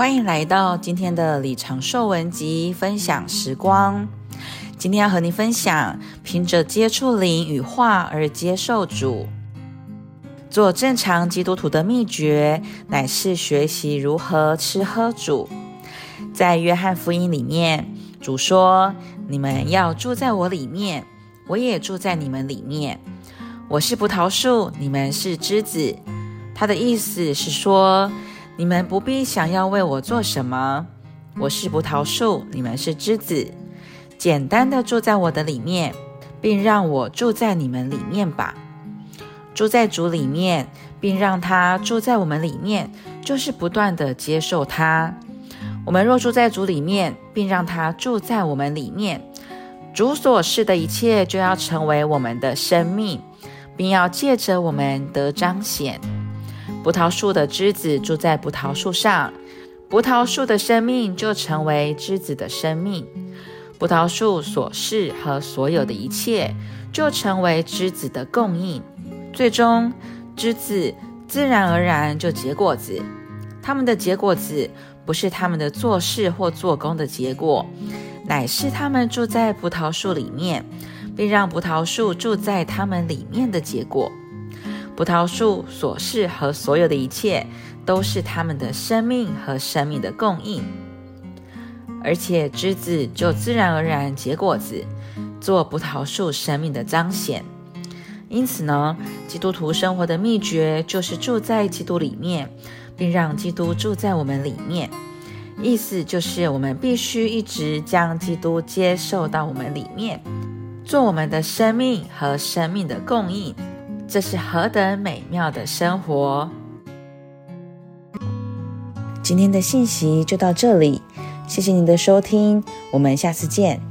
欢迎来到今天的李长寿文集分享时光。今天要和你分享，凭着接触灵与话而接受主。做正常基督徒的秘诀，乃是学习如何吃喝主。在约翰福音里面，主说：“你们要住在我里面，我也住在你们里面。我是葡萄树，你们是枝子。”他的意思是说，你们不必想要为我做什么。我是葡萄树，你们是枝子。简单的住在我的里面，并让我住在你们里面吧。住在主里面，并让他住在我们里面，就是不断的接受他。我们若住在主里面，并让他住在我们里面，主所示的一切就要成为我们的生命，并要借着我们得彰显。葡萄树的枝子住在葡萄树上，葡萄树的生命就成为枝子的生命。葡萄树所示和所有的一切，就成为枝子的供应。最终，枝子自然而然就结果子。他们的结果子，不是他们的做事或做工的结果，乃是他们住在葡萄树里面，并让葡萄树住在他们里面的结果。葡萄树所示和所有的一切，都是他们的生命和生命的供应，而且枝子就自然而然结果子，做葡萄树生命的彰显。因此呢，基督徒生活的秘诀就是住在基督里面，并让基督住在我们里面。意思就是，我们必须一直将基督接受到我们里面，做我们的生命和生命的供应。这是何等美妙的生活！今天的信息就到这里，谢谢你的收听，我们下次见。